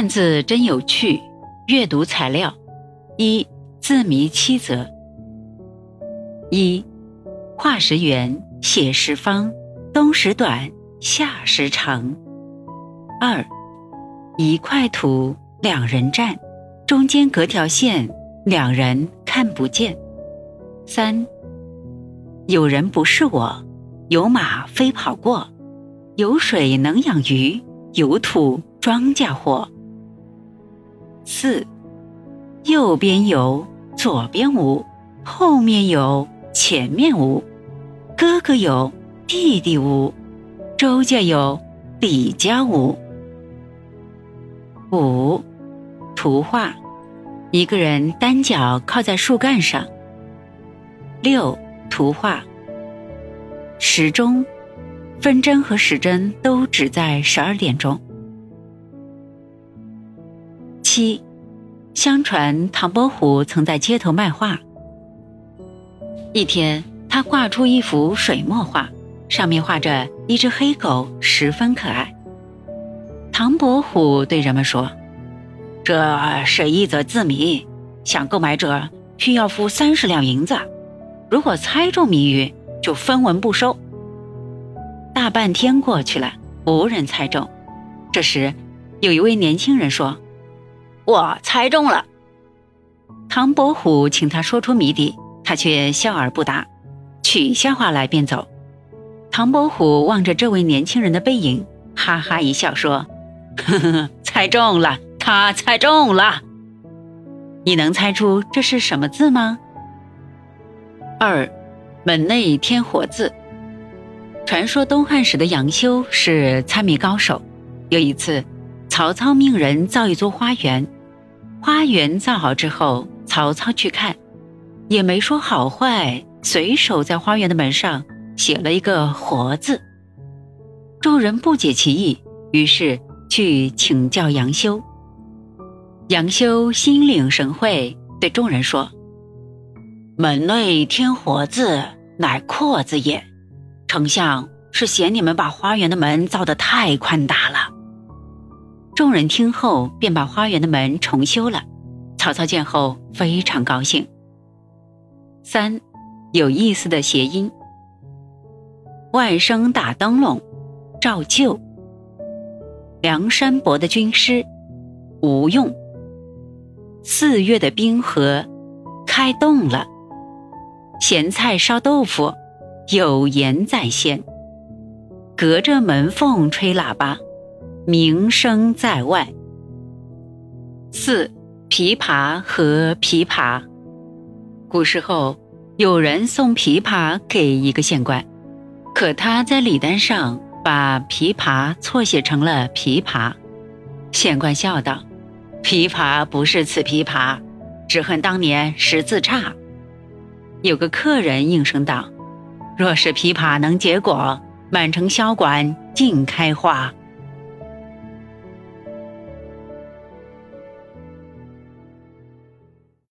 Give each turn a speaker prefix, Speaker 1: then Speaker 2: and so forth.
Speaker 1: 汉字真有趣，阅读材料一字谜七则。一画时圆，写时方，冬时短，夏时长。二一块土，两人站，中间隔条线，两人看不见。三有人不是我，有马飞跑过，有水能养鱼，有土庄稼活。四，右边有，左边无，后面有，前面无，哥哥有，弟弟无，周家有，李家无。五，图画，一个人单脚靠在树干上。六，图画，时钟，分针和时针都指在十二点钟。七，相传唐伯虎曾在街头卖画。一天，他挂出一幅水墨画，上面画着一只黑狗，十分可爱。唐伯虎对人们说：“这是一则字谜，想购买者需要付三十两银子，如果猜中谜语，就分文不收。”大半天过去了，无人猜中。这时，有一位年轻人说。我猜中了。唐伯虎请他说出谜底，他却笑而不答，取下画来便走。唐伯虎望着这位年轻人的背影，哈哈一笑说：“呵呵，猜中了，他猜中了。你能猜出这是什么字吗？”二，门内添活字。传说东汉时的杨修是猜谜高手，有一次，曹操命人造一座花园。花园造好之后，曹操去看，也没说好坏，随手在花园的门上写了一个“活”字。众人不解其意，于是去请教杨修。杨修心领神会，对众人说：“门内添‘活’字，乃阔字也。丞相是嫌你们把花园的门造得太宽大了。”众人听后，便把花园的门重修了。曹操见后非常高兴。三，有意思的谐音。外甥打灯笼，照旧。梁山伯的军师，吴用。四月的冰河，开动了。咸菜烧豆腐，有言在先。隔着门缝吹喇叭。名声在外。四琵琶和琵琶，古时候有人送琵琶给一个县官，可他在礼单上把琵琶错写成了琵琶。县官笑道：“琵琶不是此琵琶，只恨当年识字差。”有个客人应声道：“若是琵琶能结果，满城箫管尽开花。”